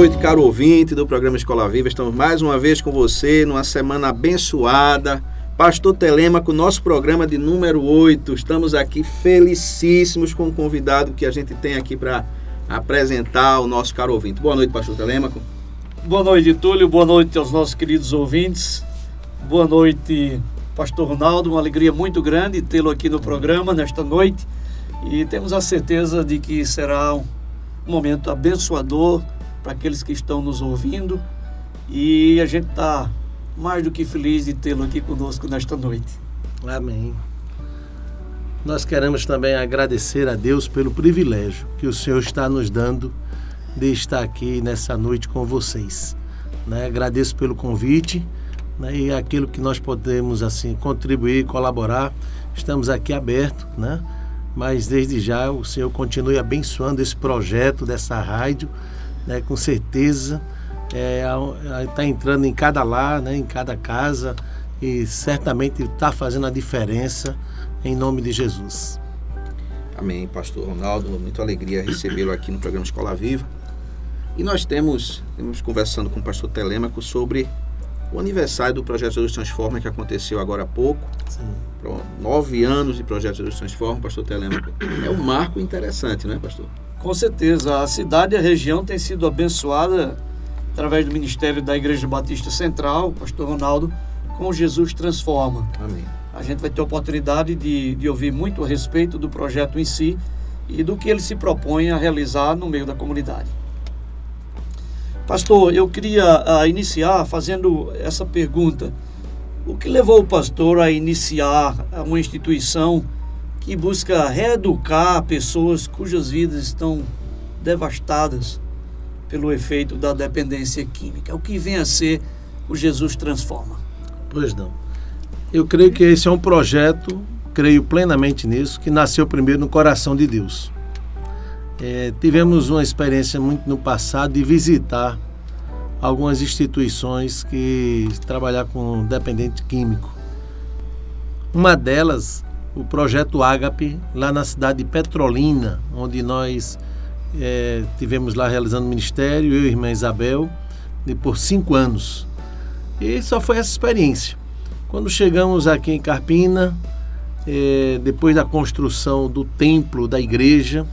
Noite, caro ouvinte do programa Escola Viva. Estamos mais uma vez com você numa semana abençoada. Pastor Telemaco, nosso programa de número 8. Estamos aqui felicíssimos com o convidado que a gente tem aqui para apresentar o nosso caro ouvinte. Boa noite, Pastor Telemaco. Boa noite, Túlio. Boa noite aos nossos queridos ouvintes. Boa noite, Pastor Ronaldo. Uma alegria muito grande tê-lo aqui no programa nesta noite. E temos a certeza de que será um momento abençoador para aqueles que estão nos ouvindo. E a gente está mais do que feliz de tê-lo aqui conosco nesta noite. Amém. Nós queremos também agradecer a Deus pelo privilégio que o Senhor está nos dando de estar aqui nessa noite com vocês. Né? Agradeço pelo convite né? e aquilo que nós podemos assim contribuir, colaborar. Estamos aqui abertos, né? mas desde já o Senhor continue abençoando esse projeto dessa rádio né, com certeza está é, tá entrando em cada lar, né, em cada casa e certamente está fazendo a diferença em nome de Jesus. Amém, Pastor Ronaldo. Muita alegria recebê-lo aqui no programa Escola Viva. E nós temos, temos conversando com o pastor Telêmaco sobre o aniversário do Projeto Jesus Transforma, que aconteceu agora há pouco. Sim. Nove anos de Projeto Jesus Transforma, pastor Telêmaco. É um marco interessante, não é, pastor? Com certeza, a cidade e a região têm sido abençoada através do Ministério da Igreja Batista Central, pastor Ronaldo, com Jesus Transforma. Amém. A gente vai ter a oportunidade de, de ouvir muito a respeito do projeto em si e do que ele se propõe a realizar no meio da comunidade. Pastor, eu queria uh, iniciar fazendo essa pergunta. O que levou o pastor a iniciar uma instituição que busca reeducar pessoas cujas vidas estão devastadas pelo efeito da dependência química. O que vem a ser o Jesus Transforma? Pois não. Eu creio que esse é um projeto, creio plenamente nisso, que nasceu primeiro no coração de Deus. É, tivemos uma experiência muito no passado de visitar algumas instituições que trabalham com dependente químico. Uma delas o projeto Ágape lá na cidade de Petrolina, onde nós é, tivemos lá realizando ministério, eu e irmã Isabel, de, por cinco anos. E só foi essa experiência. Quando chegamos aqui em Carpina, é, depois da construção do templo da igreja,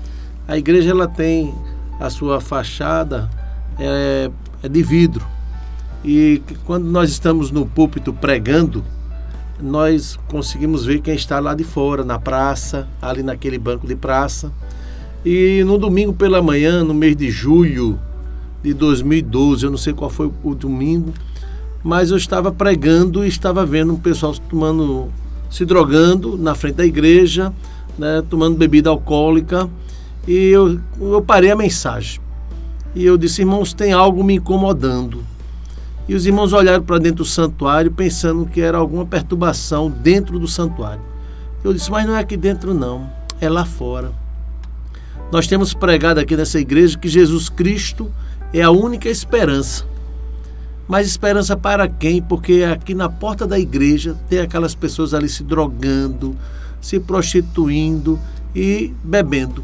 a igreja ela tem a sua fachada é, é de vidro. E quando nós estamos no púlpito pregando, nós conseguimos ver quem está lá de fora, na praça, ali naquele banco de praça. E no domingo pela manhã, no mês de julho de 2012, eu não sei qual foi o domingo, mas eu estava pregando e estava vendo um pessoal tomando, se drogando na frente da igreja, né, tomando bebida alcoólica. E eu, eu parei a mensagem. E eu disse, irmãos, tem algo me incomodando. E os irmãos olharam para dentro do santuário pensando que era alguma perturbação dentro do santuário. Eu disse, mas não é aqui dentro, não, é lá fora. Nós temos pregado aqui nessa igreja que Jesus Cristo é a única esperança. Mas esperança para quem? Porque aqui na porta da igreja tem aquelas pessoas ali se drogando, se prostituindo e bebendo.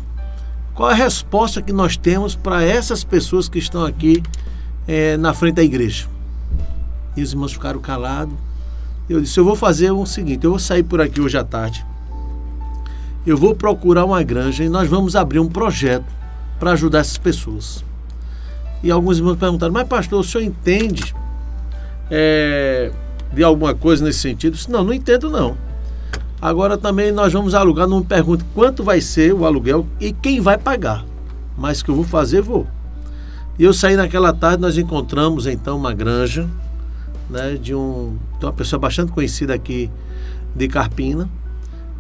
Qual a resposta que nós temos para essas pessoas que estão aqui é, na frente da igreja? E os irmãos ficaram calados. Eu disse: Eu vou fazer o seguinte: eu vou sair por aqui hoje à tarde. Eu vou procurar uma granja e nós vamos abrir um projeto para ajudar essas pessoas. E alguns irmãos perguntaram: Mas, pastor, o senhor entende é, de alguma coisa nesse sentido? Eu disse, não, não entendo não. Agora também nós vamos alugar, não me pergunte quanto vai ser o aluguel e quem vai pagar. Mas que eu vou fazer, vou. E eu saí naquela tarde, nós encontramos então uma granja né, de, um, de uma pessoa bastante conhecida aqui de Carpina.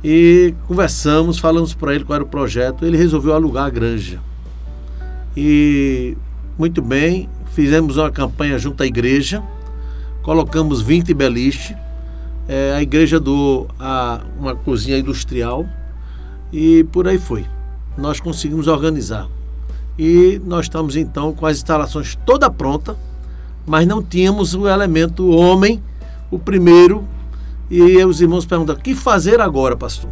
E conversamos, falamos para ele qual era o projeto. Ele resolveu alugar a granja. E muito bem, fizemos uma campanha junto à igreja, colocamos 20 beliches. É, a igreja doou a, uma cozinha industrial e por aí foi. Nós conseguimos organizar. E nós estamos então com as instalações toda pronta, mas não tínhamos o elemento homem, o primeiro. E os irmãos perguntam: o que fazer agora, pastor?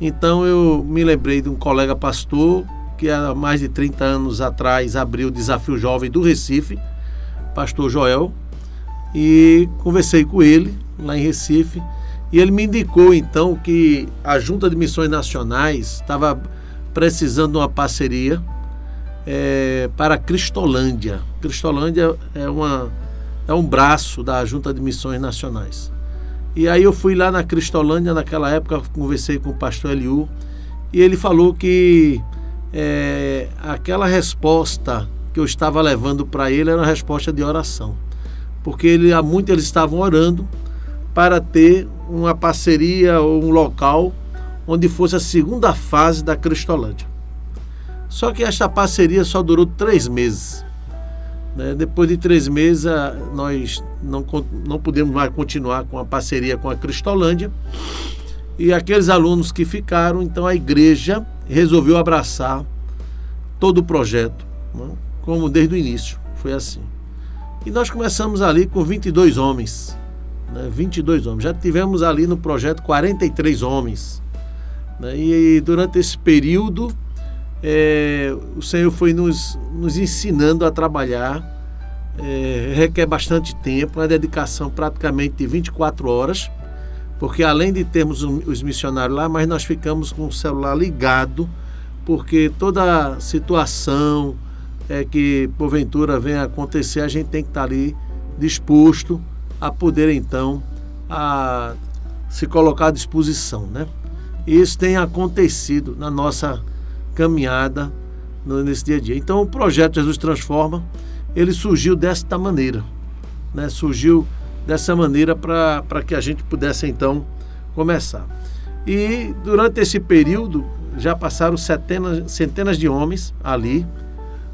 Então eu me lembrei de um colega pastor que há mais de 30 anos atrás abriu o Desafio Jovem do Recife, pastor Joel, e conversei com ele lá em Recife. E ele me indicou então que a Junta de Missões Nacionais estava precisando de uma parceria é, para Cristolândia. Cristolândia é, uma, é um braço da Junta de Missões Nacionais. E aí eu fui lá na Cristolândia, naquela época, conversei com o pastor Eliu, e ele falou que é, aquela resposta que eu estava levando para ele era uma resposta de oração. Porque ele, há muito eles estavam orando para ter uma parceria ou um local onde fosse a segunda fase da Cristolândia. Só que esta parceria só durou três meses. Né? Depois de três meses, nós não, não pudemos mais continuar com a parceria com a Cristolândia. E aqueles alunos que ficaram, então a igreja resolveu abraçar todo o projeto, né? como desde o início. Foi assim. E nós começamos ali com 22 homens. Né? 22 homens. Já tivemos ali no projeto 43 homens. Né? E, e durante esse período é, o Senhor foi nos, nos ensinando a trabalhar. É, requer bastante tempo, uma dedicação praticamente de 24 horas, porque além de termos os missionários lá, mas nós ficamos com o celular ligado, porque toda situação é, que porventura venha acontecer, a gente tem que estar ali disposto a poder então a se colocar à disposição, né? Isso tem acontecido na nossa caminhada nesse dia a dia. Então o projeto Jesus Transforma, ele surgiu desta maneira, né? Surgiu dessa maneira para que a gente pudesse então começar. E durante esse período já passaram centenas, centenas de homens ali,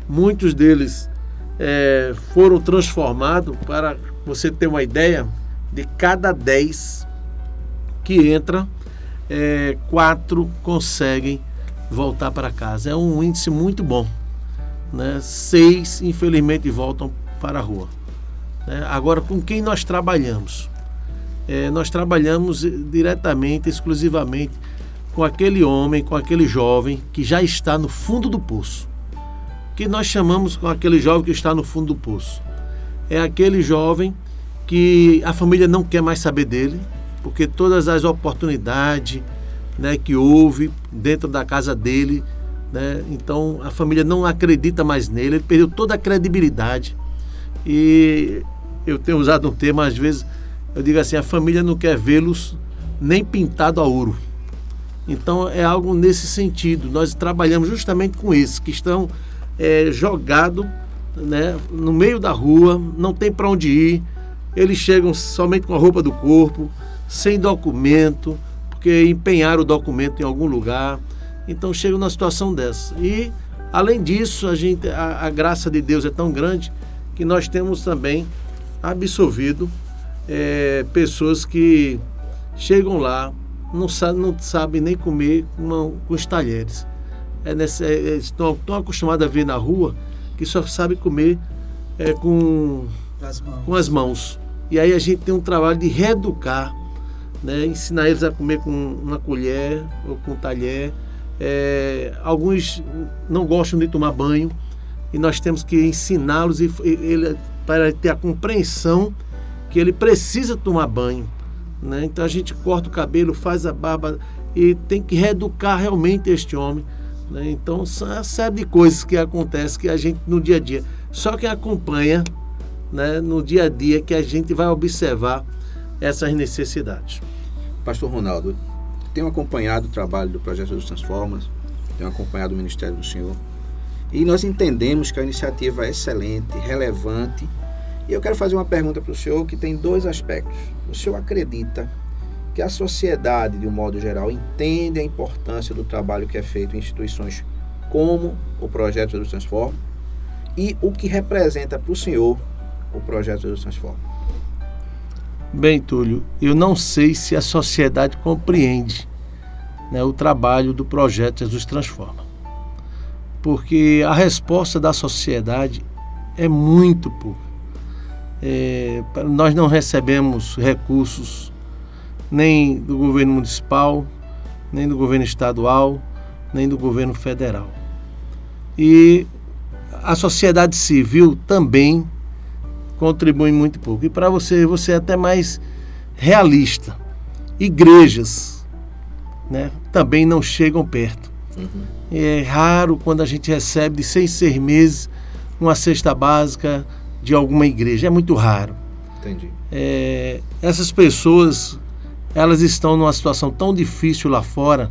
muitos deles é, foram transformados para você ter uma ideia de cada dez que entra, é, quatro conseguem voltar para casa. É um índice muito bom. Né? Seis, infelizmente, voltam para a rua. Né? Agora, com quem nós trabalhamos? É, nós trabalhamos diretamente, exclusivamente com aquele homem, com aquele jovem que já está no fundo do poço. Que nós chamamos com aquele jovem que está no fundo do poço. É aquele jovem que a família não quer mais saber dele, porque todas as oportunidades, né, que houve dentro da casa dele. Né? Então a família não acredita mais nele, ele perdeu toda a credibilidade. E eu tenho usado um termo, às vezes, eu digo assim: a família não quer vê-los nem pintado a ouro. Então é algo nesse sentido. Nós trabalhamos justamente com esses que estão é, jogados né, no meio da rua, não tem para onde ir. Eles chegam somente com a roupa do corpo, sem documento, porque empenhar o documento em algum lugar. Então chega numa situação dessa. E além disso, a, gente, a, a graça de Deus é tão grande que nós temos também absolvido é, pessoas que chegam lá, não, sabe, não sabem nem comer uma, com os talheres. É nesse, é, estão tão acostumados a ver na rua que só sabe comer é, com, as com as mãos. E aí a gente tem um trabalho de reeducar né? ensinar eles a comer com uma colher ou com um talher. É, alguns não gostam de tomar banho e nós temos que ensiná-los para ter a compreensão que ele precisa tomar banho. Né? Então a gente corta o cabelo, faz a barba e tem que reeducar realmente este homem. Né? Então são uma série de coisas que acontecem que a gente no dia a dia. Só quem acompanha né, no dia a dia que a gente vai observar essas necessidades. Pastor Ronaldo, tenho acompanhado o trabalho do Projeto dos Transformas, tenho acompanhado o ministério do Senhor E nós entendemos que a iniciativa é excelente, relevante. E eu quero fazer uma pergunta para o senhor que tem dois aspectos. O senhor acredita que a sociedade, de um modo geral, entende a importância do trabalho que é feito em instituições como o Projeto Jesus Transforma e o que representa para o senhor o Projeto Jesus Transforma? Bem, Túlio, eu não sei se a sociedade compreende né, o trabalho do Projeto Jesus Transforma. Porque a resposta da sociedade é muito pouca. É, nós não recebemos recursos nem do governo municipal, nem do governo estadual, nem do governo federal. E a sociedade civil também contribui muito pouco. E para você, você é até mais realista. Igrejas né, também não chegam perto. Uhum. É raro quando a gente recebe de seis, seis meses uma cesta básica de alguma igreja. É muito raro. Entendi. É, essas pessoas, elas estão numa situação tão difícil lá fora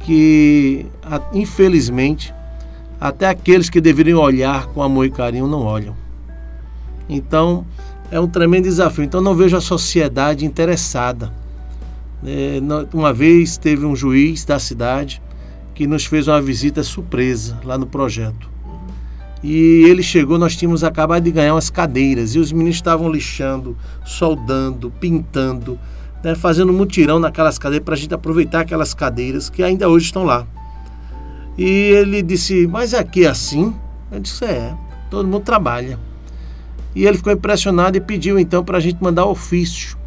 que, infelizmente, até aqueles que deveriam olhar com amor e carinho não olham. Então, é um tremendo desafio. Então, não vejo a sociedade interessada. É, uma vez teve um juiz da cidade que nos fez uma visita surpresa lá no projeto. E ele chegou, nós tínhamos acabado de ganhar umas cadeiras e os meninos estavam lixando, soldando, pintando, né, fazendo mutirão naquelas cadeiras para a gente aproveitar aquelas cadeiras que ainda hoje estão lá. E ele disse: Mas aqui é assim? Eu disse: É, todo mundo trabalha. E ele ficou impressionado e pediu então para a gente mandar ofício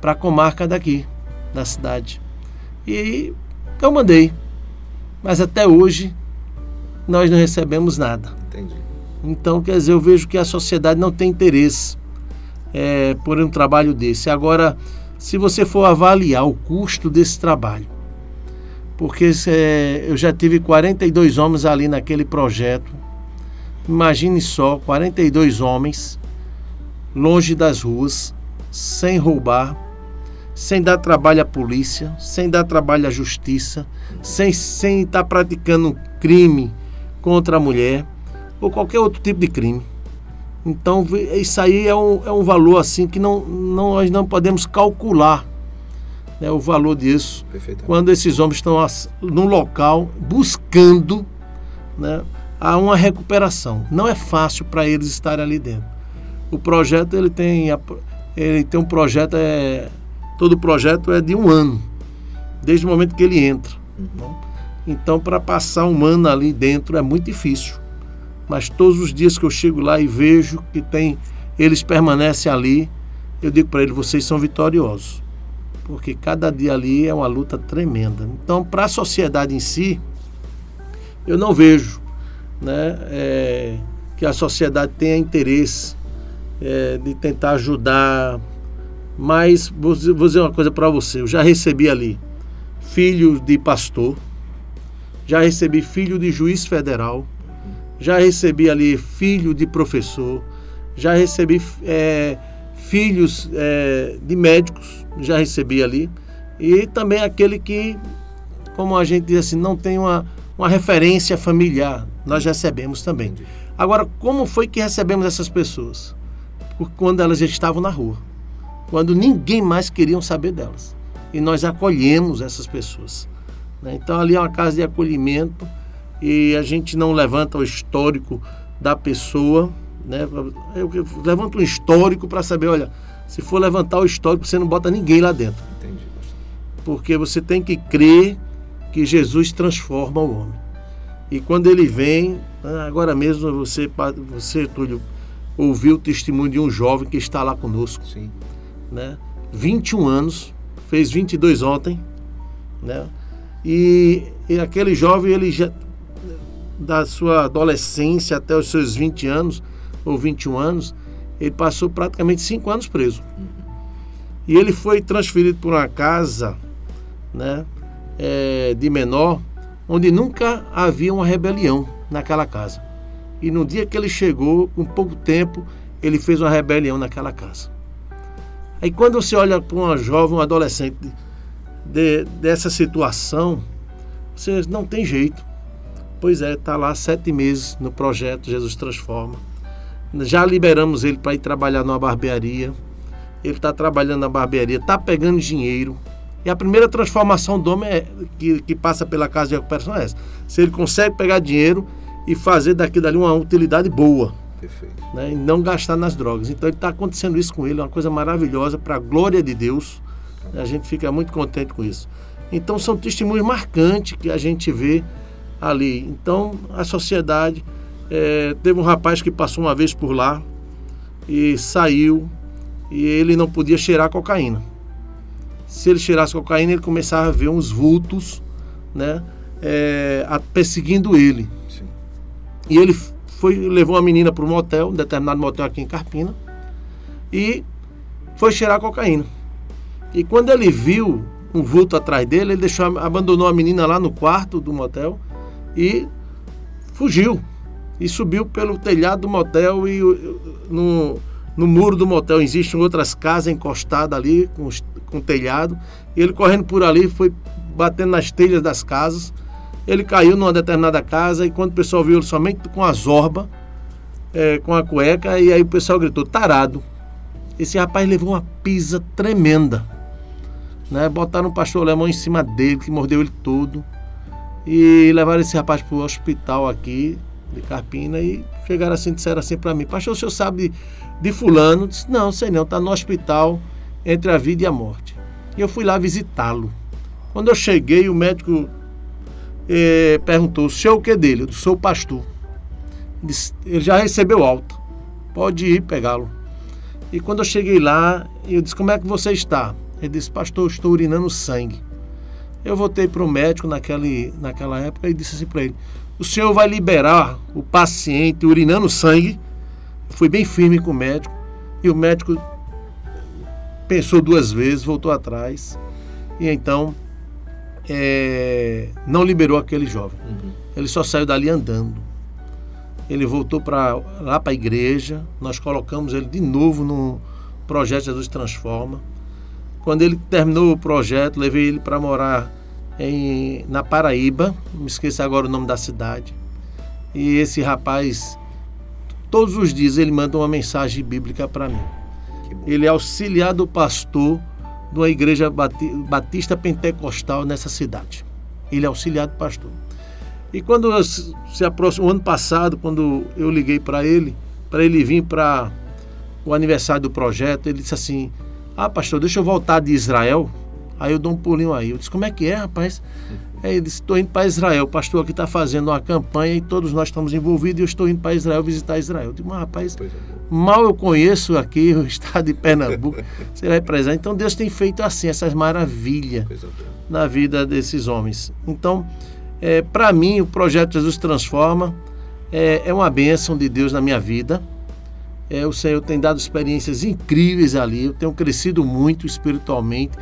para a comarca daqui, da cidade. E eu mandei. Mas até hoje nós não recebemos nada. Entendi. Então, quer dizer, eu vejo que a sociedade não tem interesse é, por um trabalho desse. Agora, se você for avaliar o custo desse trabalho, porque é, eu já tive 42 homens ali naquele projeto. Imagine só, 42 homens longe das ruas, sem roubar, sem dar trabalho à polícia, sem dar trabalho à justiça, sem, sem estar praticando crime contra a mulher ou qualquer outro tipo de crime. Então, isso aí é um, é um valor assim que não, não, nós não podemos calcular né, o valor disso quando esses homens estão no local buscando né, a uma recuperação. Não é fácil para eles estarem ali dentro. O projeto ele tem, ele tem um projeto, é, todo projeto é de um ano, desde o momento que ele entra. Uhum. Então, para passar um ano ali dentro é muito difícil mas todos os dias que eu chego lá e vejo que tem, eles permanecem ali, eu digo para eles: vocês são vitoriosos, porque cada dia ali é uma luta tremenda. Então, para a sociedade em si, eu não vejo né, é, que a sociedade tenha interesse é, de tentar ajudar. Mas vou, vou dizer uma coisa para você: eu já recebi ali filho de pastor, já recebi filho de juiz federal já recebi ali filho de professor, já recebi é, filhos é, de médicos, já recebi ali, e também aquele que, como a gente diz assim, não tem uma, uma referência familiar, nós recebemos também. Agora, como foi que recebemos essas pessoas? Quando elas já estavam na rua, quando ninguém mais queria saber delas. E nós acolhemos essas pessoas. Né? Então, ali é uma casa de acolhimento e a gente não levanta o histórico da pessoa, né? Eu levanto um histórico para saber, olha, se for levantar o histórico, você não bota ninguém lá dentro. Entendi. Porque você tem que crer que Jesus transforma o homem. E quando ele vem, né, agora mesmo você, você Túlio, ouviu o testemunho de um jovem que está lá conosco. Sim. Né? 21 anos, fez 22 ontem, né? E, e aquele jovem, ele já da sua adolescência até os seus 20 anos ou 21 anos, ele passou praticamente cinco anos preso. E ele foi transferido para uma casa né, é, de menor, onde nunca havia uma rebelião naquela casa. E no dia que ele chegou, com pouco tempo, ele fez uma rebelião naquela casa. Aí quando você olha para uma jovem, um adolescente de, dessa situação, você não tem jeito Pois é, está lá sete meses no projeto Jesus Transforma. Já liberamos ele para ir trabalhar numa barbearia. Ele está trabalhando na barbearia, está pegando dinheiro. E a primeira transformação do homem é, que, que passa pela casa de recuperação é essa. Se ele consegue pegar dinheiro e fazer daqui dali uma utilidade boa. Perfeito. Né, e não gastar nas drogas. Então está acontecendo isso com ele, é uma coisa maravilhosa, para a glória de Deus. A gente fica muito contente com isso. Então são testemunhos marcantes que a gente vê ali. Então a sociedade é, teve um rapaz que passou uma vez por lá e saiu e ele não podia cheirar cocaína. Se ele cheirasse cocaína, ele começava a ver uns vultos, né, é, perseguindo ele. E ele foi levou uma menina para um motel, um determinado motel aqui em Carpina, e foi cheirar cocaína. E quando ele viu um vulto atrás dele, ele deixou, abandonou a menina lá no quarto do motel e fugiu. E subiu pelo telhado do motel e no, no muro do motel existem outras casas encostadas ali com, com telhado. E ele correndo por ali foi batendo nas telhas das casas. Ele caiu numa determinada casa e quando o pessoal viu ele somente com a zorba, é, com a cueca, e aí o pessoal gritou, tarado. Esse rapaz levou uma pisa tremenda. Né? Botaram um pastor alemão em cima dele, que mordeu ele todo. E levaram esse rapaz para o hospital aqui, de Carpina, e chegaram assim, disseram assim para mim, pastor, o senhor sabe de, de fulano? disse, não, sei não, está no hospital entre a vida e a morte. E eu fui lá visitá-lo. Quando eu cheguei, o médico eh, perguntou, o senhor o que dele? Eu disse, sou pastor. Ele, já recebeu alta, pode ir pegá-lo. E quando eu cheguei lá, eu disse, como é que você está? Ele disse, pastor, estou urinando sangue. Eu voltei para o médico naquele, naquela época e disse assim para ele: o senhor vai liberar o paciente urinando sangue? fui bem firme com o médico e o médico pensou duas vezes, voltou atrás e então é, não liberou aquele jovem. Uhum. Ele só saiu dali andando. Ele voltou para lá para a igreja, nós colocamos ele de novo no projeto Jesus Transforma. Quando ele terminou o projeto, levei ele para morar em, na Paraíba, me esqueci agora o nome da cidade. E esse rapaz, todos os dias, ele manda uma mensagem bíblica para mim. Ele é auxiliar do pastor de uma igreja batista pentecostal nessa cidade. Ele é auxiliar do pastor. E quando se aproxima, o ano passado, quando eu liguei para ele, para ele vir para o aniversário do projeto, ele disse assim: ah, pastor, deixa eu voltar de Israel. Aí eu dou um pulinho aí. Eu disse, como é que é, rapaz? Aí ele disse, estou indo para Israel. O pastor aqui está fazendo uma campanha e todos nós estamos envolvidos e eu estou indo para Israel visitar Israel. Eu disse, mas rapaz, é mal eu conheço aqui o estado de Pernambuco. Você vai para Israel. Então Deus tem feito assim, essas maravilhas na vida desses homens. Então, é, para mim, o projeto Jesus Transforma é, é uma bênção de Deus na minha vida. É, o Senhor tem dado experiências incríveis ali. Eu tenho crescido muito espiritualmente,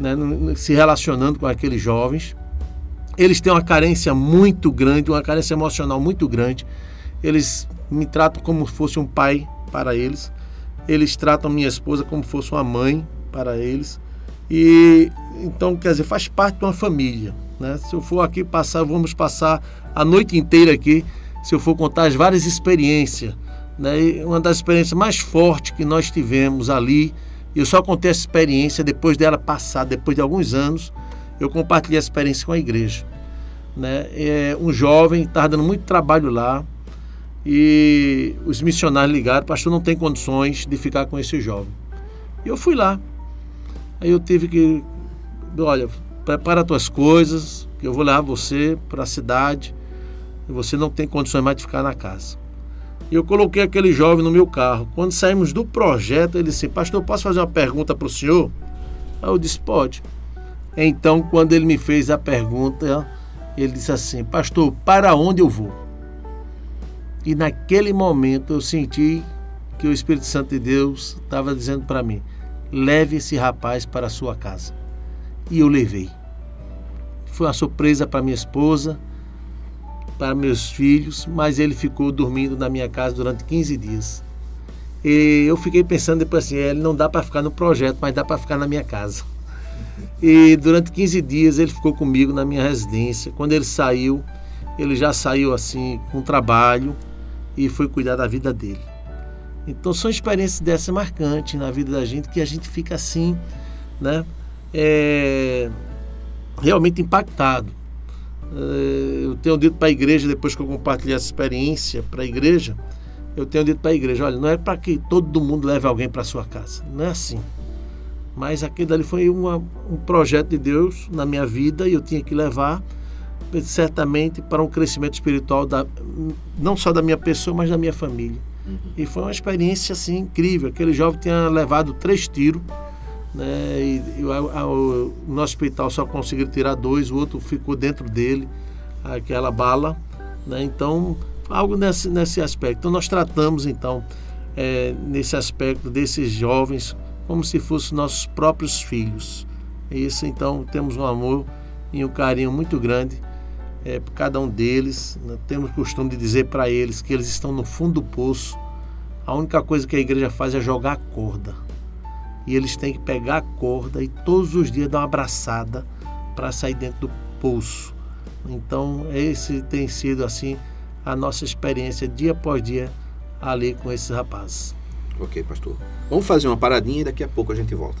né, se relacionando com aqueles jovens. Eles têm uma carência muito grande, uma carência emocional muito grande. Eles me tratam como se fosse um pai para eles. Eles tratam minha esposa como se fosse uma mãe para eles. E então, quer dizer, faz parte de uma família. Né? Se eu for aqui passar, vamos passar a noite inteira aqui, se eu for contar as várias experiências né? Uma das experiências mais fortes que nós tivemos ali, eu só contei essa experiência depois dela passar, depois de alguns anos, eu compartilhei a experiência com a igreja. Né? É, um jovem estava dando muito trabalho lá e os missionários ligaram, pastor, não tem condições de ficar com esse jovem. E eu fui lá. Aí eu tive que, olha, prepara as tuas coisas, que eu vou levar você para a cidade. Você não tem condições mais de ficar na casa. E eu coloquei aquele jovem no meu carro. Quando saímos do projeto, ele disse: Pastor, posso fazer uma pergunta para o senhor? Aí eu disse: Pode. Então, quando ele me fez a pergunta, ele disse assim: Pastor, para onde eu vou? E naquele momento eu senti que o Espírito Santo de Deus estava dizendo para mim: leve esse rapaz para a sua casa. E eu levei. Foi uma surpresa para minha esposa, para meus filhos, mas ele ficou dormindo na minha casa durante 15 dias. E eu fiquei pensando depois assim, ele não dá para ficar no projeto, mas dá para ficar na minha casa. E durante 15 dias ele ficou comigo na minha residência. Quando ele saiu, ele já saiu assim com trabalho e foi cuidar da vida dele. Então são experiências dessa marcantes na vida da gente que a gente fica assim, né? É, realmente impactado. É, eu tenho dito para a igreja, depois que eu compartilhei essa experiência para a igreja, eu tenho dito para a igreja: olha, não é para que todo mundo leve alguém para sua casa, não é assim. Mas aquilo ali foi uma, um projeto de Deus na minha vida e eu tinha que levar certamente para um crescimento espiritual da, não só da minha pessoa, mas da minha família. Uhum. E foi uma experiência assim incrível. Aquele jovem tinha levado três tiros, né? E, e o, no hospital só conseguiram tirar dois, o outro ficou dentro dele, aquela bala, né? Então algo nesse, nesse aspecto. Então nós tratamos então é, nesse aspecto desses jovens como se fossem nossos próprios filhos. Isso então temos um amor e um carinho muito grande é, por cada um deles. Né? Temos costume de dizer para eles que eles estão no fundo do poço. A única coisa que a igreja faz é jogar a corda. E eles têm que pegar a corda e todos os dias dar uma abraçada para sair dentro do poço. Então, esse tem sido assim a nossa experiência dia após dia ali com esses rapazes. Ok, pastor. Vamos fazer uma paradinha e daqui a pouco a gente volta.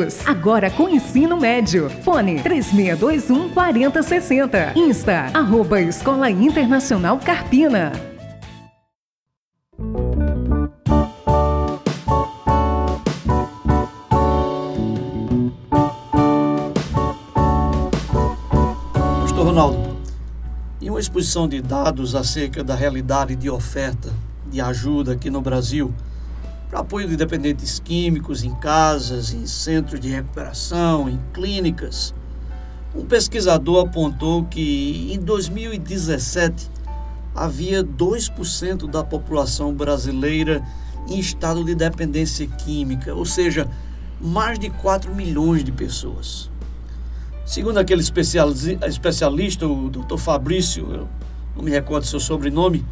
agora com ensino médio. Fone 3621 4060. Insta, arroba Escola Internacional Carpina. Pastor Ronaldo, em uma exposição de dados acerca da realidade de oferta de ajuda aqui no Brasil, para apoio de dependentes químicos em casas, em centros de recuperação, em clínicas. Um pesquisador apontou que em 2017 havia 2% da população brasileira em estado de dependência química, ou seja, mais de 4 milhões de pessoas. Segundo aquele especialista, o Dr. Fabrício, eu não me recordo seu sobrenome,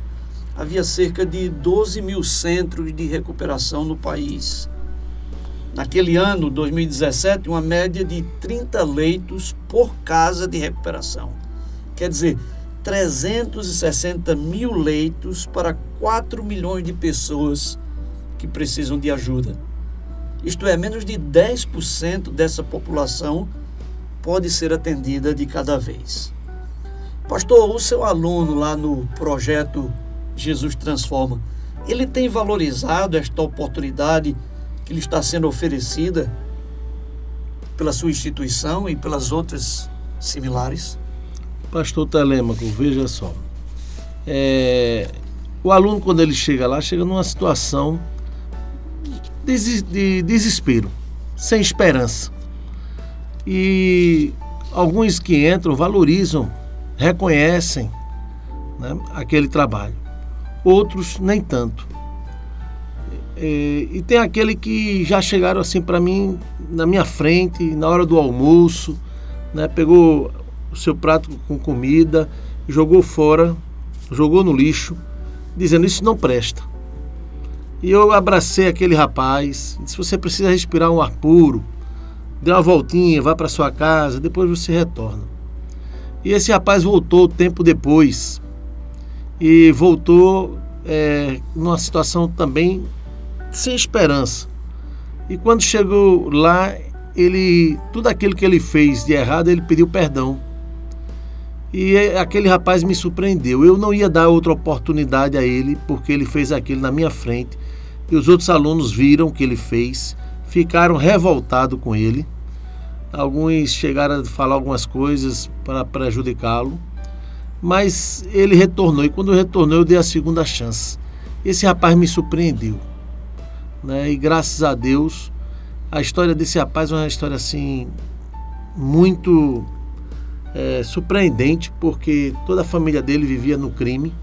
havia cerca de 12 mil centros de recuperação no país. Naquele ano, 2017, uma média de 30 leitos por casa de recuperação. Quer dizer, 360 mil leitos para 4 milhões de pessoas que precisam de ajuda. Isto é, menos de 10% dessa população pode ser atendida de cada vez. Pastor, o seu aluno lá no projeto Jesus Transforma, ele tem valorizado esta oportunidade que lhe está sendo oferecida pela sua instituição e pelas outras similares? Pastor Telêmaco, veja só. É, o aluno, quando ele chega lá, chega numa situação de desespero, sem esperança. E alguns que entram valorizam, reconhecem né, aquele trabalho, outros nem tanto. E, e tem aquele que já chegaram assim para mim na minha frente, na hora do almoço, né, pegou o seu prato com comida, jogou fora, jogou no lixo, dizendo isso não presta. E eu abracei aquele rapaz, disse: você precisa respirar um ar puro, dê uma voltinha, vá para sua casa, depois você retorna. E esse rapaz voltou tempo depois e voltou é, numa situação também sem esperança. E quando chegou lá, ele tudo aquilo que ele fez de errado, ele pediu perdão. E aquele rapaz me surpreendeu. Eu não ia dar outra oportunidade a ele, porque ele fez aquilo na minha frente. E os outros alunos viram o que ele fez, ficaram revoltados com ele. Alguns chegaram a falar algumas coisas para prejudicá-lo. Mas ele retornou. E quando retornou, eu dei a segunda chance. Esse rapaz me surpreendeu. Né? E graças a Deus, a história desse rapaz é uma história assim muito é, surpreendente, porque toda a família dele vivia no crime.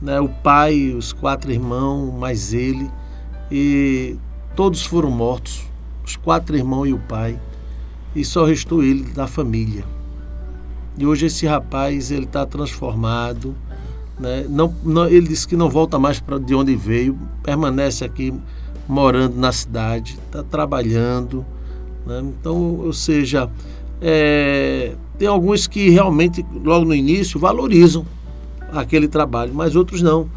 Né? O pai, os quatro irmãos, mais ele, e todos foram mortos, os quatro irmãos e o pai, e só restou ele da família. E hoje esse rapaz ele está transformado, né? não, não, ele disse que não volta mais para de onde veio, permanece aqui morando na cidade, está trabalhando. Né? Então, ou seja, é, tem alguns que realmente, logo no início, valorizam aquele trabalho, mas outros não.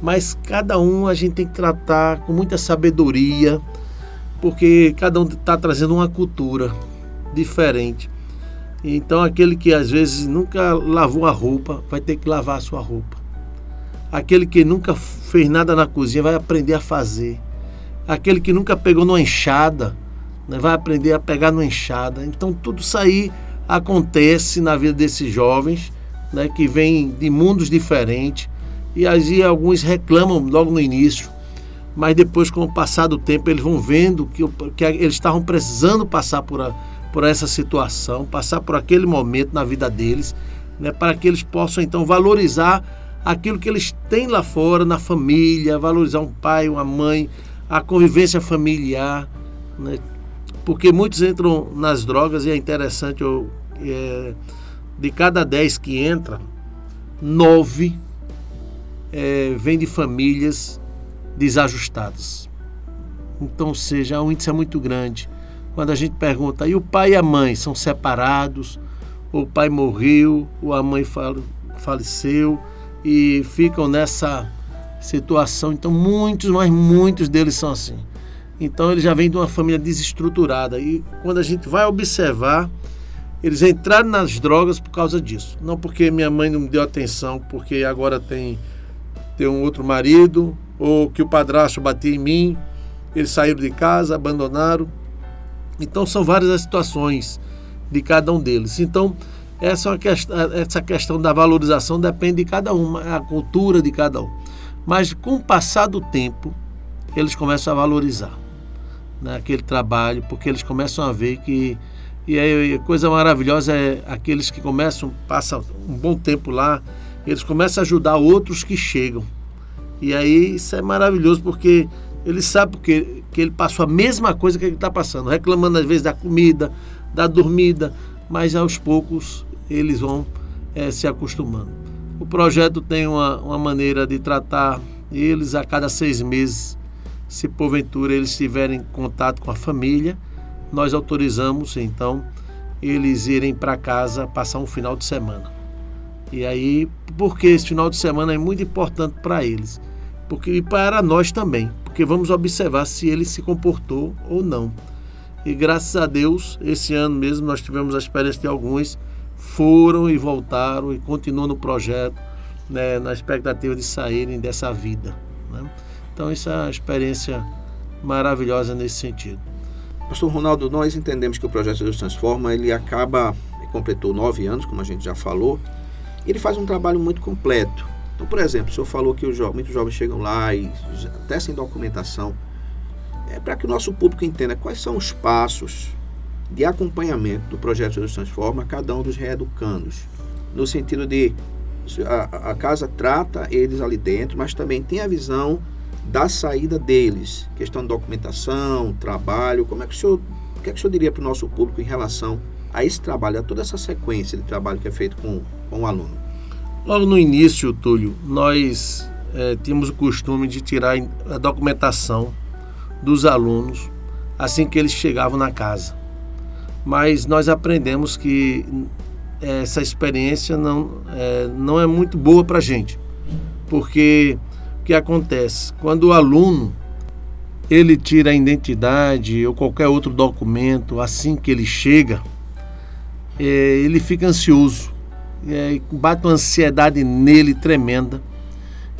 Mas cada um a gente tem que tratar com muita sabedoria, porque cada um está trazendo uma cultura diferente. Então, aquele que às vezes nunca lavou a roupa, vai ter que lavar a sua roupa. Aquele que nunca fez nada na cozinha, vai aprender a fazer. Aquele que nunca pegou numa enxada, né, vai aprender a pegar numa enxada. Então, tudo isso aí acontece na vida desses jovens, né, que vêm de mundos diferentes, e aí alguns reclamam logo no início, mas depois, com o passar do tempo, eles vão vendo que, que eles estavam precisando passar por, a, por essa situação, passar por aquele momento na vida deles, né, para que eles possam então valorizar aquilo que eles têm lá fora, na família, valorizar um pai, uma mãe, a convivência familiar, né, porque muitos entram nas drogas e é interessante, eu, é, de cada 10 que entra, 9 é, vem de famílias desajustadas. Então, ou seja, o índice é muito grande. Quando a gente pergunta, e o pai e a mãe são separados, ou o pai morreu, ou a mãe faleceu, e ficam nessa situação. Então, muitos, mas muitos deles são assim. Então ele já vem de uma família desestruturada. E quando a gente vai observar, eles entraram nas drogas por causa disso. Não porque minha mãe não me deu atenção, porque agora tem, tem um outro marido, ou que o padrasto batia em mim, eles saíram de casa, abandonaram. Então são várias as situações de cada um deles. Então, essa, é questão, essa questão da valorização depende de cada um, a cultura de cada um. Mas com o passar do tempo, eles começam a valorizar naquele trabalho, porque eles começam a ver que. E aí, a coisa maravilhosa é aqueles que começam, passam um bom tempo lá, eles começam a ajudar outros que chegam. E aí isso é maravilhoso, porque ele sabe porque, que ele passou a mesma coisa que ele está passando, reclamando às vezes da comida, da dormida, mas aos poucos eles vão é, se acostumando. O projeto tem uma, uma maneira de tratar eles a cada seis meses se porventura eles tiverem contato com a família, nós autorizamos então eles irem para casa passar um final de semana. E aí, porque esse final de semana é muito importante para eles, porque e para nós também, porque vamos observar se ele se comportou ou não. E graças a Deus, esse ano mesmo nós tivemos a experiência de alguns foram e voltaram e continuam no projeto, né, na expectativa de saírem dessa vida. Né? Então, isso é uma experiência maravilhosa nesse sentido. Pastor Ronaldo, nós entendemos que o projeto Jesus Transforma ele acaba, completou nove anos, como a gente já falou, e ele faz um trabalho muito completo. Então, por exemplo, o senhor falou que muitos jovens chegam lá e até sem documentação. É para que o nosso público entenda quais são os passos de acompanhamento do projeto Jesus Transforma a cada um dos reeducandos. No sentido de a, a casa trata eles ali dentro, mas também tem a visão da saída deles, questão de documentação, trabalho. Como é que o senhor, o que, é que o senhor diria para o nosso público em relação a esse trabalho, a toda essa sequência de trabalho que é feito com, com o aluno? Logo no início, Túlio, nós é, tínhamos o costume de tirar a documentação dos alunos assim que eles chegavam na casa. Mas nós aprendemos que essa experiência não é, não é muito boa para a gente, porque o que acontece quando o aluno ele tira a identidade ou qualquer outro documento assim que ele chega, é, ele fica ansioso é, bate uma ansiedade nele tremenda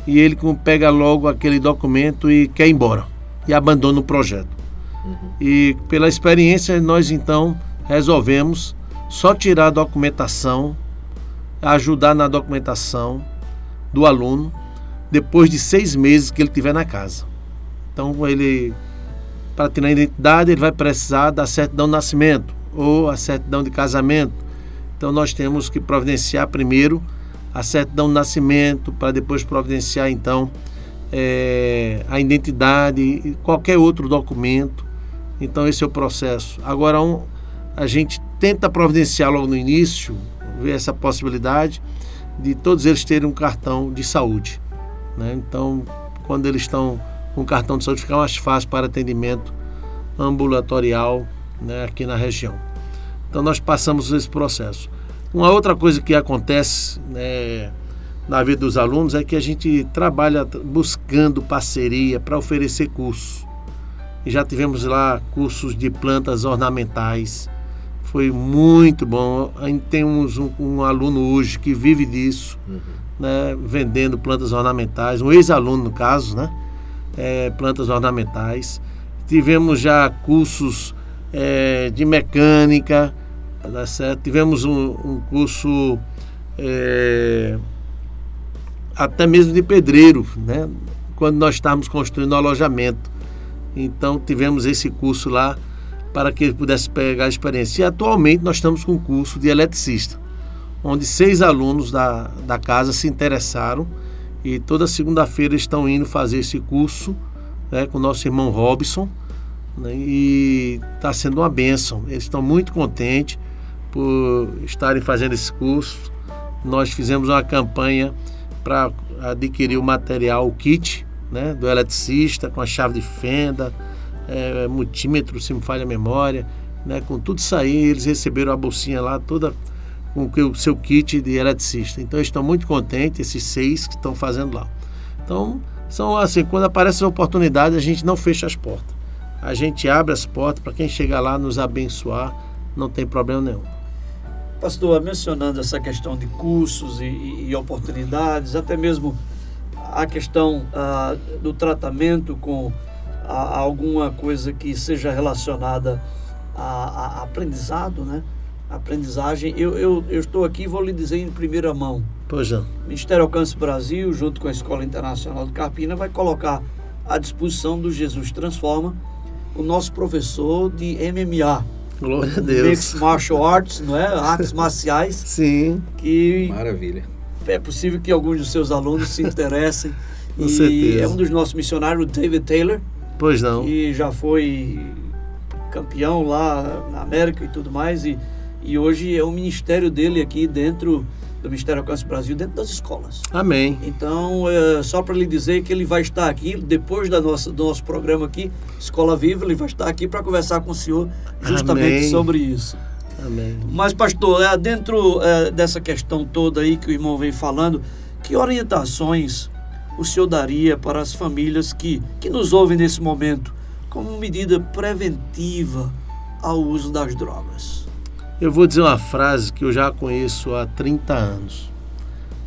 e ele pega logo aquele documento e quer ir embora e abandona o projeto. Uhum. E pela experiência nós então resolvemos só tirar a documentação, ajudar na documentação do aluno depois de seis meses que ele tiver na casa. Então ele para tirar a identidade ele vai precisar da certidão de nascimento ou a certidão de casamento então nós temos que providenciar primeiro a certidão de nascimento, para depois providenciar então é, a identidade e qualquer outro documento. Então esse é o processo. Agora um, a gente tenta providenciar logo no início, ver essa possibilidade de todos eles terem um cartão de saúde. Né? Então, quando eles estão com cartão de saúde, fica mais fácil para atendimento ambulatorial né, aqui na região. Então nós passamos esse processo. Uma outra coisa que acontece né, na vida dos alunos é que a gente trabalha buscando parceria para oferecer cursos. E já tivemos lá cursos de plantas ornamentais. Foi muito bom. Temos um, um aluno hoje que vive disso, uhum. né, vendendo plantas ornamentais, um ex-aluno no caso, né? É, plantas ornamentais. Tivemos já cursos é, de mecânica, Tivemos um, um curso é, até mesmo de pedreiro, né? quando nós estávamos construindo o alojamento. Então tivemos esse curso lá para que ele pudesse pegar a experiência. E atualmente nós estamos com um curso de eletricista, onde seis alunos da, da casa se interessaram e toda segunda-feira estão indo fazer esse curso né, com nosso irmão Robson. Né, e está sendo uma bênção. Eles estão muito contentes por estarem fazendo esse curso. Nós fizemos uma campanha para adquirir o material, o kit né, do eletricista, com a chave de fenda, é, multímetro, se me falha a memória, né, com tudo isso aí, eles receberam a bolsinha lá toda com o seu kit de eletricista. Então eles estão muito contentes, esses seis que estão fazendo lá. Então, são assim, quando aparecem oportunidades, a gente não fecha as portas. A gente abre as portas para quem chegar lá nos abençoar, não tem problema nenhum. Pastor, mencionando essa questão de cursos e, e oportunidades, até mesmo a questão ah, do tratamento com a, alguma coisa que seja relacionada a, a aprendizado, né? aprendizagem. Eu, eu, eu, estou aqui vou lhe dizer em primeira mão. Pois é. Ministério Alcance Brasil, junto com a Escola Internacional de Carpina, vai colocar à disposição do Jesus Transforma o nosso professor de MMA, Glória a Deus. Mixed Martial Arts, não é? Artes marciais. Sim. Que Maravilha. É possível que alguns dos seus alunos se interessem. Com e certeza. é um dos nossos missionários, David Taylor. Pois não. Que já foi campeão lá na América e tudo mais. E, e hoje é o ministério dele aqui dentro do Ministério Alcance Brasil dentro das escolas. Amém. Então, é, só para lhe dizer que ele vai estar aqui, depois da nossa, do nosso programa aqui, Escola Viva, ele vai estar aqui para conversar com o senhor justamente Amém. sobre isso. Amém. Mas, pastor, é, dentro é, dessa questão toda aí que o irmão vem falando, que orientações o senhor daria para as famílias que, que nos ouvem nesse momento como medida preventiva ao uso das drogas? Eu vou dizer uma frase que eu já conheço há 30 anos.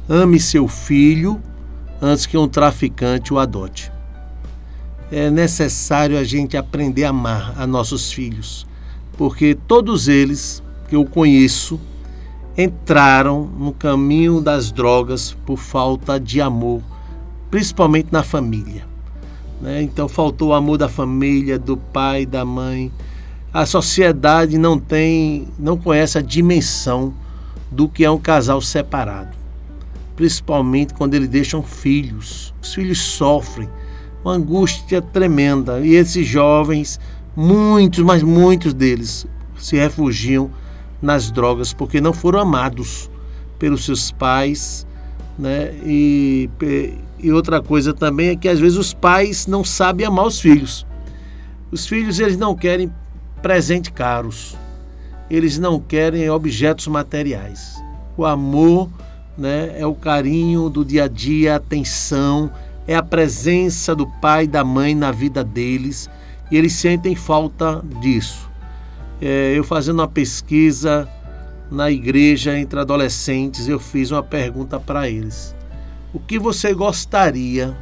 Ame seu filho antes que um traficante o adote. É necessário a gente aprender a amar a nossos filhos, porque todos eles que eu conheço entraram no caminho das drogas por falta de amor, principalmente na família. Né? Então faltou o amor da família, do pai, da mãe. A sociedade não tem, não conhece a dimensão do que é um casal separado, principalmente quando eles deixam filhos. Os filhos sofrem uma angústia tremenda e esses jovens, muitos, mas muitos deles se refugiam nas drogas porque não foram amados pelos seus pais, né? E, e outra coisa também é que às vezes os pais não sabem amar os filhos. Os filhos eles não querem presentes caros, eles não querem objetos materiais. O amor, né, é o carinho do dia a dia, a atenção, é a presença do pai e da mãe na vida deles e eles sentem falta disso é, eu fazendo uma pesquisa na igreja entre adolescentes, eu fiz uma pergunta para eles: O que você gostaria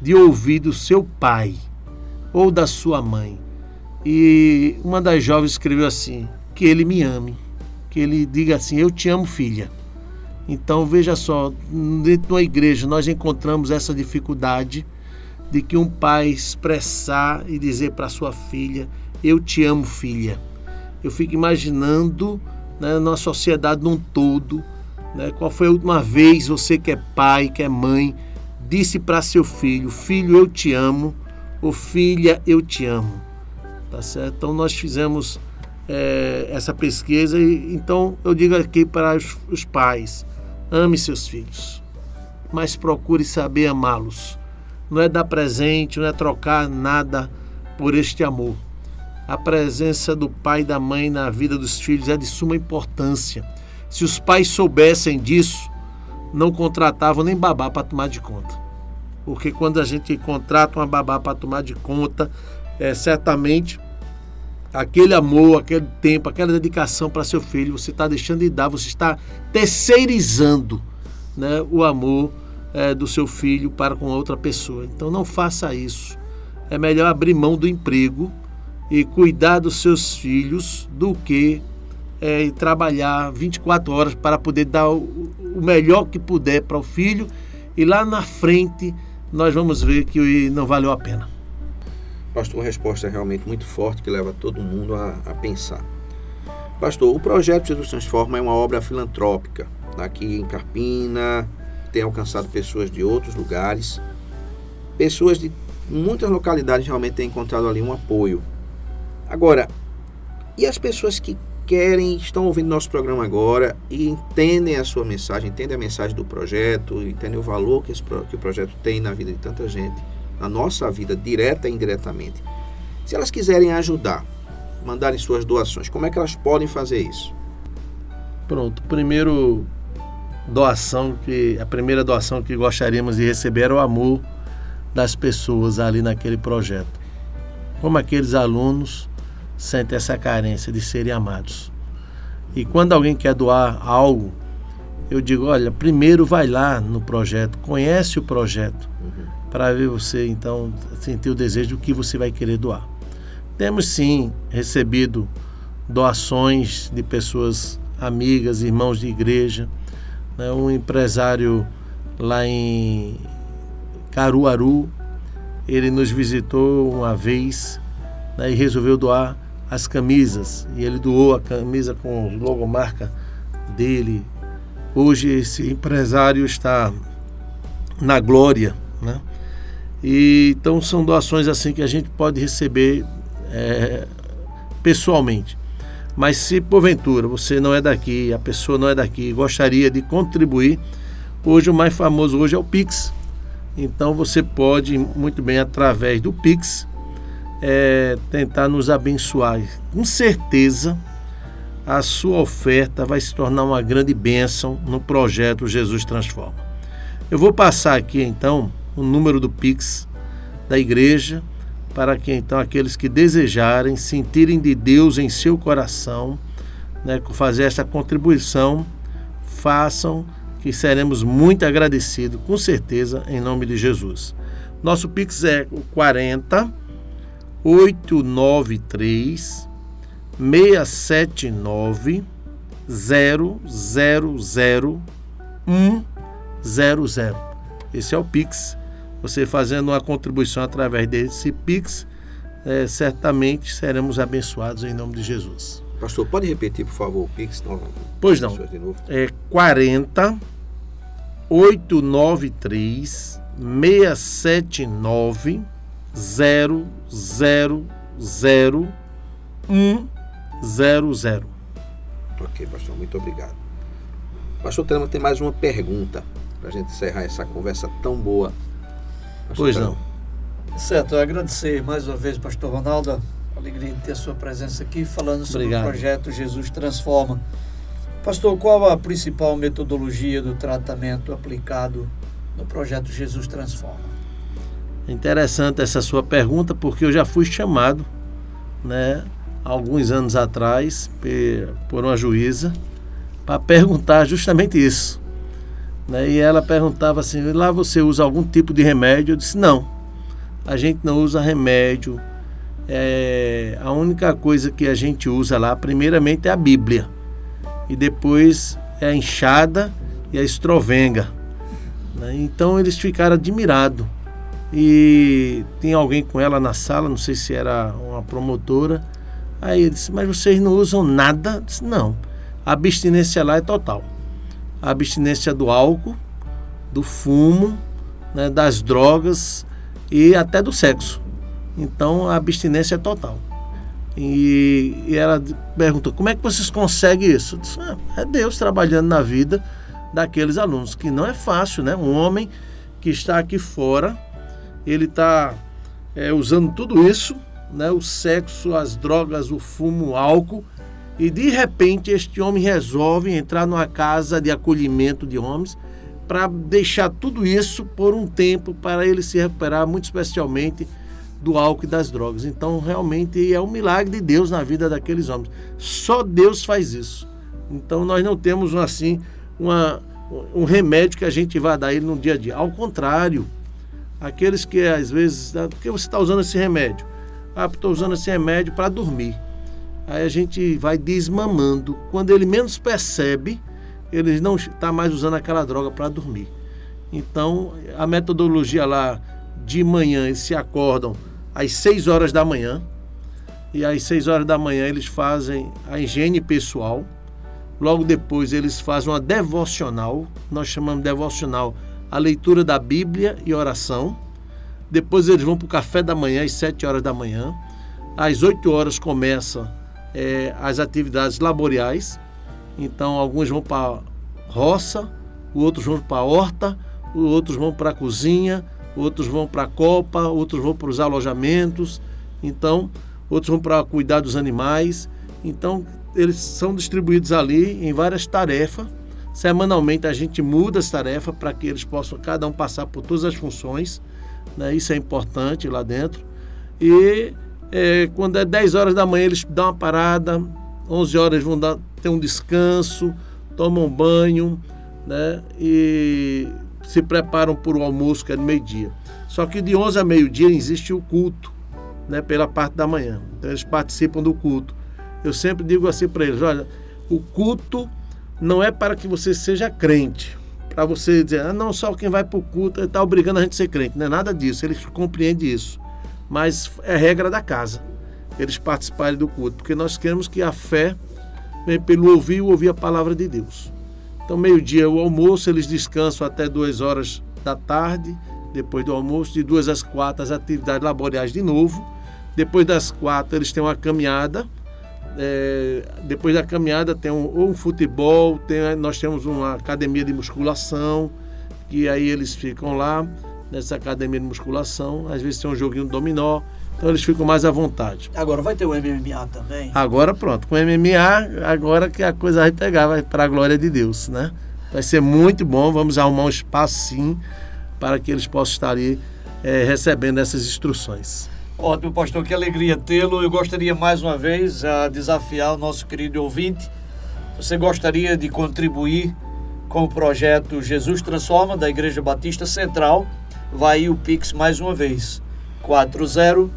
de ouvir do seu pai ou da sua mãe? E uma das jovens escreveu assim: Que ele me ame, que ele diga assim: Eu te amo, filha. Então veja só, dentro de uma igreja nós encontramos essa dificuldade de que um pai expressar e dizer para sua filha: eu te amo, filha. Eu fico imaginando né, na sociedade num todo, né, qual foi a última vez você que é pai, que é mãe, disse para seu filho: Filho, eu te amo, ou filha, eu te amo. Tá certo? Então nós fizemos é, essa pesquisa e então eu digo aqui para os, os pais: ame seus filhos, mas procure saber amá-los. Não é dar presente, não é trocar nada por este amor. A presença do pai e da mãe na vida dos filhos é de suma importância. Se os pais soubessem disso, não contratavam nem babá para tomar de conta. Porque quando a gente contrata uma babá para tomar de conta, é, certamente aquele amor, aquele tempo, aquela dedicação para seu filho, você está deixando de dar, você está terceirizando né, o amor é, do seu filho para com outra pessoa. Então não faça isso. É melhor abrir mão do emprego e cuidar dos seus filhos do que é, trabalhar 24 horas para poder dar o, o melhor que puder para o filho e lá na frente nós vamos ver que não valeu a pena. Pastor, uma resposta realmente muito forte que leva todo mundo a, a pensar. Pastor, o projeto Jesus Transforma é uma obra filantrópica. Aqui em Carpina, tem alcançado pessoas de outros lugares. Pessoas de muitas localidades realmente têm encontrado ali um apoio. Agora, e as pessoas que querem, estão ouvindo nosso programa agora e entendem a sua mensagem, entendem a mensagem do projeto, entendem o valor que, esse, que o projeto tem na vida de tanta gente, na nossa vida, direta e indiretamente. Se elas quiserem ajudar, mandarem suas doações, como é que elas podem fazer isso? Pronto, primeiro doação que a primeira doação que gostaríamos de receber é o amor das pessoas ali naquele projeto. Como aqueles alunos sentem essa carência de serem amados. E quando alguém quer doar algo, eu digo, olha, primeiro vai lá no projeto, conhece o projeto, uhum. Para ver você então sentir o desejo do que você vai querer doar. Temos sim recebido doações de pessoas amigas, irmãos de igreja. Né? Um empresário lá em Caruaru, ele nos visitou uma vez né, e resolveu doar as camisas e ele doou a camisa com a logomarca dele. Hoje esse empresário está na glória, né? E, então são doações assim que a gente pode receber é, pessoalmente. Mas se porventura você não é daqui, a pessoa não é daqui, gostaria de contribuir, hoje o mais famoso hoje é o Pix. Então você pode muito bem através do Pix é, tentar nos abençoar. Com certeza, a sua oferta vai se tornar uma grande bênção no projeto Jesus Transforma. Eu vou passar aqui então o número do Pix da igreja para que então aqueles que desejarem sentirem de Deus em seu coração, né, fazer essa contribuição, façam que seremos muito agradecidos, com certeza, em nome de Jesus. Nosso Pix é o 40 893 679 000100. Esse é o Pix. Você fazendo uma contribuição através desse Pix, é, certamente seremos abençoados em nome de Jesus. Pastor, pode repetir, por favor, o Pix? Não, pois não. É 40 893 679 000100. Ok, pastor, muito obrigado. Pastor Telema tem mais uma pergunta para a gente encerrar essa conversa tão boa. Pois não. Certo, agradecer mais uma vez, pastor Ronaldo, alegria de ter a sua presença aqui, falando sobre Obrigado. o projeto Jesus Transforma. Pastor, qual a principal metodologia do tratamento aplicado no projeto Jesus Transforma? Interessante essa sua pergunta, porque eu já fui chamado, né, alguns anos atrás, por uma juíza, para perguntar justamente isso. Né? E ela perguntava assim: lá você usa algum tipo de remédio? Eu disse: não, a gente não usa remédio. É, a única coisa que a gente usa lá, primeiramente, é a Bíblia, e depois é a enxada e a estrovenga. Né? Então eles ficaram admirados e tem alguém com ela na sala, não sei se era uma promotora. Aí ele disse, mas vocês não usam nada? Eu disse, não. A abstinência lá é total. A abstinência do álcool, do fumo, né, das drogas e até do sexo. Então a abstinência é total. E, e ela perguntou, como é que vocês conseguem isso? Eu disse, ah, é Deus trabalhando na vida daqueles alunos, que não é fácil, né? Um homem que está aqui fora ele está é, usando tudo isso, né, o sexo, as drogas, o fumo, o álcool, e de repente este homem resolve entrar numa casa de acolhimento de homens para deixar tudo isso por um tempo para ele se recuperar, muito especialmente do álcool e das drogas. Então, realmente é um milagre de Deus na vida daqueles homens. Só Deus faz isso. Então, nós não temos assim uma, um remédio que a gente vai dar ele no dia a dia. Ao contrário, Aqueles que às vezes. Ah, por que você está usando esse remédio? Ah, estou usando esse remédio para dormir. Aí a gente vai desmamando. Quando ele menos percebe, ele não está mais usando aquela droga para dormir. Então, a metodologia lá de manhã, eles se acordam às 6 horas da manhã. E às 6 horas da manhã eles fazem a higiene pessoal. Logo depois eles fazem uma devocional. Nós chamamos de devocional a leitura da Bíblia e oração. Depois eles vão para o café da manhã, às 7 horas da manhã. Às 8 horas começam é, as atividades laboriais. Então, alguns vão para roça, outros vão para horta, outros vão para a cozinha, outros vão para a copa, outros vão para os alojamentos. Então, outros vão para cuidar dos animais. Então, eles são distribuídos ali em várias tarefas Semanalmente a gente muda as tarefas para que eles possam cada um passar por todas as funções. Né? Isso é importante lá dentro. E é, quando é 10 horas da manhã eles dão uma parada, 11 horas vão dar, ter um descanso, tomam banho né? e se preparam para o almoço que é no meio-dia. Só que de 11 a meio-dia existe o culto né? pela parte da manhã. Então eles participam do culto. Eu sempre digo assim para eles: olha, o culto não é para que você seja crente, para você dizer, ah, não, só quem vai para o culto está obrigando a gente a ser crente. Não é nada disso, eles compreendem isso. Mas é regra da casa, eles participarem do culto, porque nós queremos que a fé vem pelo ouvir e ouvir a palavra de Deus. Então, meio-dia o almoço, eles descansam até duas horas da tarde, depois do almoço, de duas às quatro, as atividades laborais de novo. Depois das quatro, eles têm uma caminhada é, depois da caminhada tem um, um futebol, tem, nós temos uma academia de musculação, que aí eles ficam lá nessa academia de musculação, às vezes tem um joguinho dominó, então eles ficam mais à vontade. Agora vai ter o MMA também? Agora pronto, com o MMA, agora que a coisa vai pegar, vai para a glória de Deus, né? Vai ser muito bom. Vamos arrumar um espaço sim para que eles possam estar aí é, recebendo essas instruções. Ótimo, pastor, que alegria tê-lo. Eu gostaria mais uma vez a desafiar o nosso querido ouvinte. Você gostaria de contribuir com o projeto Jesus Transforma da Igreja Batista Central? Vai o Pix mais uma vez. 40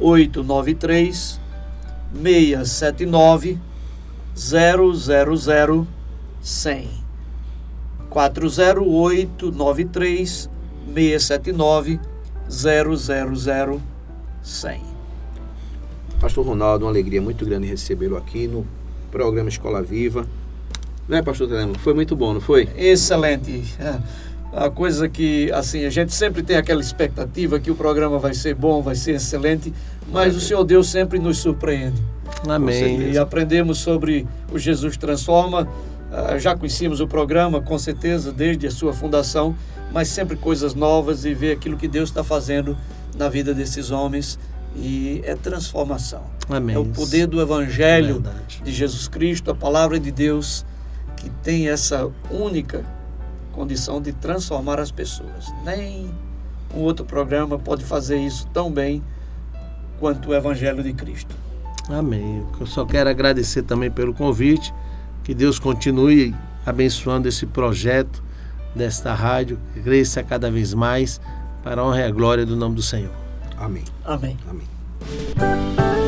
893 679 000 100 40893 679 000 100 Pastor Ronaldo, uma alegria muito grande recebê-lo aqui no programa Escola Viva. Né, pastor Telemo? Foi muito bom, não foi? Excelente. A coisa que, assim, a gente sempre tem aquela expectativa que o programa vai ser bom, vai ser excelente, mas o Senhor Deus sempre nos surpreende. Amém. E aprendemos sobre o Jesus Transforma. Uh, já conhecíamos o programa, com certeza, desde a sua fundação, mas sempre coisas novas e ver aquilo que Deus está fazendo na vida desses homens. E é transformação. Amém. É o poder do Evangelho Verdade. de Jesus Cristo, a palavra de Deus, que tem essa única condição de transformar as pessoas. Nem um outro programa pode fazer isso tão bem quanto o Evangelho de Cristo. Amém. Eu só quero agradecer também pelo convite. Que Deus continue abençoando esse projeto desta rádio, que cresça cada vez mais para a honra e a glória do nome do Senhor. Amém. Amém. Amém.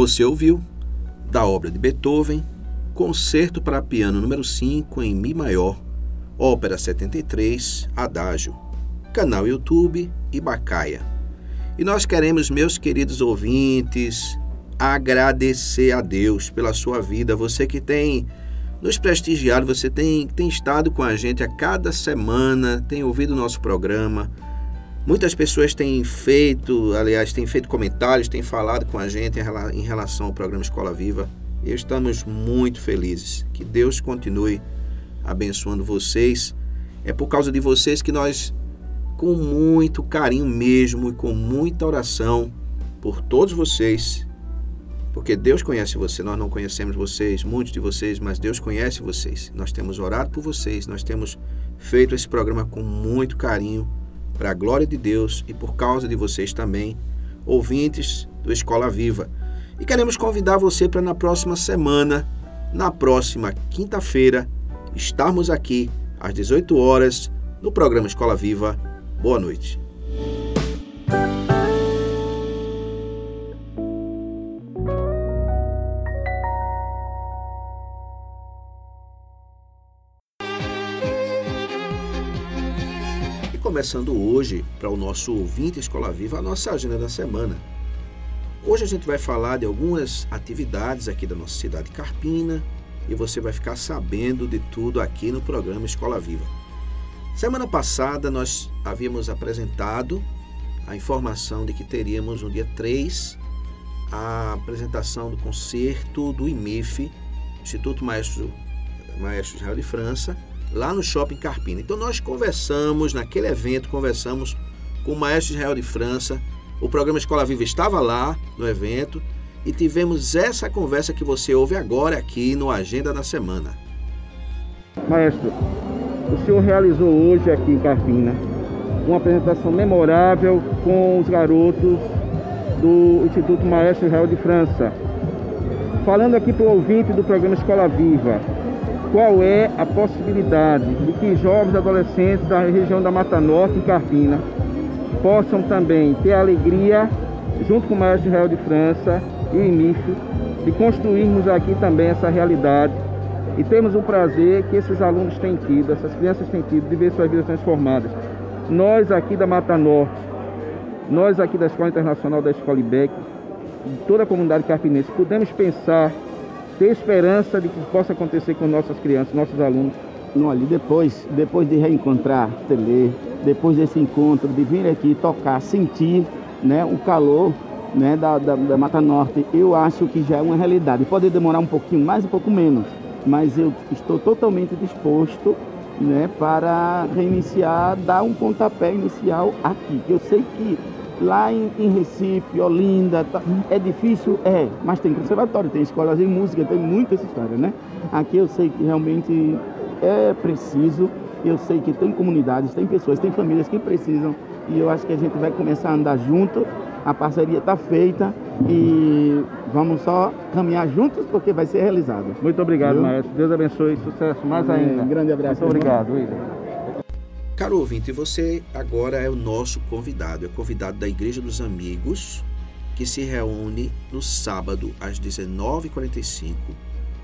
Você ouviu da obra de Beethoven, Concerto para Piano número 5 em Mi maior, Ópera 73, Adágio, canal YouTube Ibacaia. E nós queremos, meus queridos ouvintes, agradecer a Deus pela sua vida, você que tem nos prestigiado, você tem, tem estado com a gente a cada semana, tem ouvido o nosso programa. Muitas pessoas têm feito, aliás, têm feito comentários, têm falado com a gente em relação ao programa Escola Viva. E estamos muito felizes. Que Deus continue abençoando vocês. É por causa de vocês que nós, com muito carinho mesmo e com muita oração por todos vocês, porque Deus conhece você, nós não conhecemos vocês, muitos de vocês, mas Deus conhece vocês. Nós temos orado por vocês, nós temos feito esse programa com muito carinho, para a glória de Deus e por causa de vocês também, ouvintes do Escola Viva. E queremos convidar você para na próxima semana, na próxima quinta-feira, estarmos aqui às 18 horas no programa Escola Viva. Boa noite. Começando hoje, para o nosso ouvinte Escola Viva, a nossa agenda da semana. Hoje a gente vai falar de algumas atividades aqui da nossa cidade Carpina e você vai ficar sabendo de tudo aqui no programa Escola Viva. Semana passada nós havíamos apresentado a informação de que teríamos no dia 3 a apresentação do concerto do IMIF, Instituto Maestro, Maestro Israel de França, lá no Shopping Carpina. Então nós conversamos, naquele evento, conversamos com o Maestro Israel de França, o programa Escola Viva estava lá no evento e tivemos essa conversa que você ouve agora aqui no Agenda da Semana. Maestro, o senhor realizou hoje aqui em Carpina uma apresentação memorável com os garotos do Instituto Maestro Israel de França. Falando aqui para o ouvinte do programa Escola Viva, qual é a possibilidade de que jovens adolescentes da região da Mata Norte e Carpina possam também ter a alegria, junto com o Maestro Israel de França e o IMIF, de construirmos aqui também essa realidade e temos o prazer que esses alunos têm tido, essas crianças têm tido, de ver suas vidas transformadas. Nós aqui da Mata Norte, nós aqui da Escola Internacional da Escola IBEC, toda a comunidade carpinense, podemos pensar, ter esperança de que possa acontecer com nossas crianças, nossos alunos. Não, ali depois, depois de reencontrar Tele, depois desse encontro, de vir aqui tocar, sentir né, o calor né, da, da, da, Mata Norte, eu acho que já é uma realidade. Pode demorar um pouquinho mais, um pouco menos, mas eu estou totalmente disposto né, para reiniciar, dar um pontapé inicial aqui. Eu sei que lá em, em Recife, Olinda, tá, é difícil, é, mas tem conservatório, tem escolas de música, tem muita essa história, né? Aqui eu sei que realmente é preciso eu sei que tem comunidades, tem pessoas, tem famílias que precisam e eu acho que a gente vai começar a andar junto. A parceria está feita e vamos só caminhar juntos porque vai ser realizado. Muito obrigado, Viu? maestro. Deus abençoe. Sucesso mais ainda. Um grande abraço. Muito obrigado, William. Caro ouvinte, você agora é o nosso convidado, é convidado da Igreja dos Amigos, que se reúne no sábado às 19h45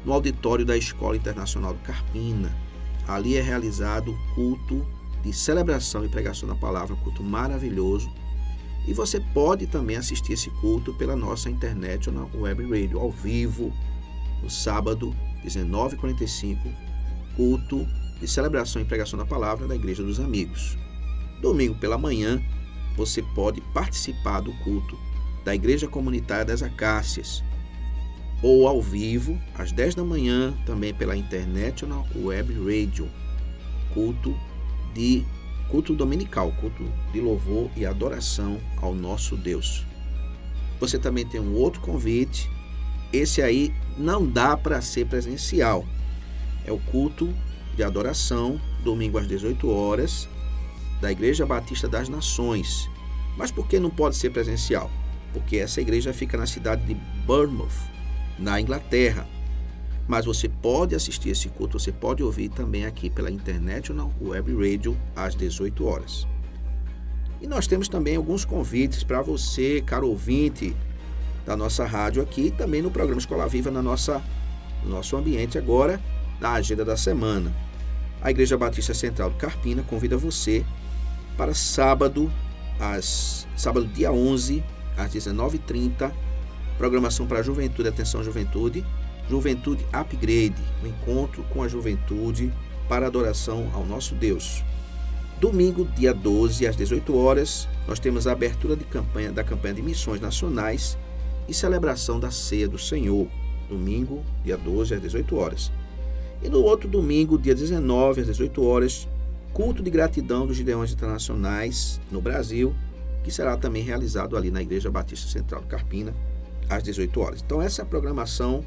no auditório da Escola Internacional do Carpina, Ali é realizado o culto de celebração e pregação da palavra, um culto maravilhoso. E você pode também assistir esse culto pela nossa internet ou na web radio, ao vivo, no sábado, 19h45, culto de celebração e pregação da palavra da Igreja dos Amigos. Domingo pela manhã, você pode participar do culto da Igreja Comunitária das Acácias, ou ao vivo, às 10 da manhã, também pela na web radio. Culto de culto dominical, culto de louvor e adoração ao nosso Deus. Você também tem um outro convite. Esse aí não dá para ser presencial. É o culto de adoração, domingo às 18 horas, da Igreja Batista das Nações. Mas por que não pode ser presencial? Porque essa igreja fica na cidade de Bournemouth, na Inglaterra. Mas você pode assistir esse culto, você pode ouvir também aqui pela na web radio às 18 horas. E nós temos também alguns convites para você, caro ouvinte, da nossa rádio aqui e também no programa Escola Viva na nossa, no nosso ambiente agora, na agenda da semana. A Igreja Batista Central do Carpina convida você para sábado, às, sábado dia 11, às 19h30, programação para juventude, atenção juventude, Juventude Upgrade, um encontro com a juventude para adoração ao nosso Deus. Domingo, dia 12, às 18 horas, nós temos a abertura de campanha da campanha de missões nacionais e celebração da ceia do Senhor. Domingo, dia 12, às 18 horas. E no outro domingo, dia 19, às 18 horas, culto de gratidão dos Gideões Internacionais no Brasil, que será também realizado ali na Igreja Batista Central de Carpina, às 18 horas. Então, essa é a programação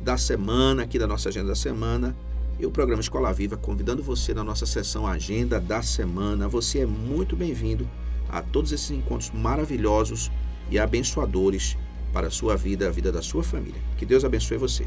da semana, aqui da nossa agenda da semana, e o programa Escola Viva, convidando você na nossa sessão Agenda da Semana. Você é muito bem-vindo a todos esses encontros maravilhosos e abençoadores para a sua vida, a vida da sua família. Que Deus abençoe você.